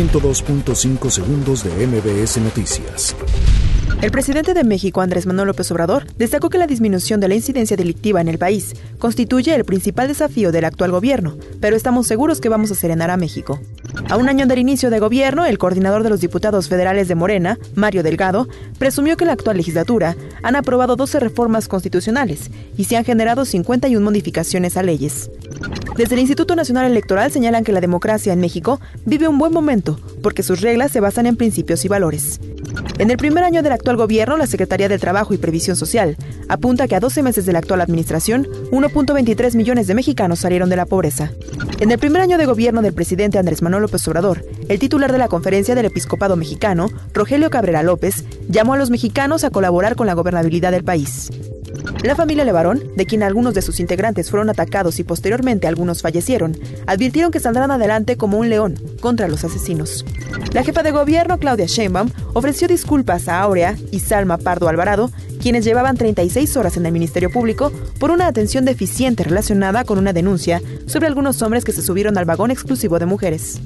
102.5 segundos de MBS Noticias. El presidente de México, Andrés Manuel López Obrador, destacó que la disminución de la incidencia delictiva en el país constituye el principal desafío del actual gobierno, pero estamos seguros que vamos a serenar a México. A un año del inicio de gobierno, el coordinador de los diputados federales de Morena, Mario Delgado, presumió que en la actual legislatura han aprobado 12 reformas constitucionales y se han generado 51 modificaciones a leyes. Desde el Instituto Nacional Electoral señalan que la democracia en México vive un buen momento porque sus reglas se basan en principios y valores. En el primer año del actual gobierno, la Secretaría del Trabajo y Previsión Social apunta que a 12 meses de la actual administración, 1.23 millones de mexicanos salieron de la pobreza. En el primer año de gobierno del presidente Andrés Manuel López Obrador, el titular de la Conferencia del Episcopado Mexicano, Rogelio Cabrera López, llamó a los mexicanos a colaborar con la gobernabilidad del país. La familia Levarón, de quien algunos de sus integrantes fueron atacados y posteriormente algunos fallecieron, advirtieron que saldrán adelante como un león contra los asesinos. La jefa de gobierno, Claudia Sheinbaum, ofreció disculpas a Aurea y Salma Pardo Alvarado, quienes llevaban 36 horas en el Ministerio Público por una atención deficiente relacionada con una denuncia sobre algunos hombres que se subieron al vagón exclusivo de mujeres.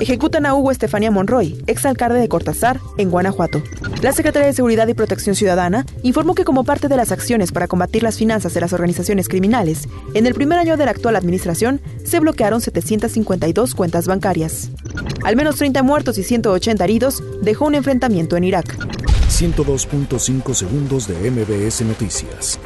Ejecutan a Hugo Estefanía Monroy, exalcalde de Cortázar, en Guanajuato. La Secretaría de Seguridad y Protección Ciudadana informó que como parte de las acciones para combatir las finanzas de las organizaciones criminales, en el primer año de la actual administración se bloquearon 752 cuentas bancarias. Al menos 30 muertos y 180 heridos dejó un enfrentamiento en Irak. 102.5 segundos de MBS Noticias.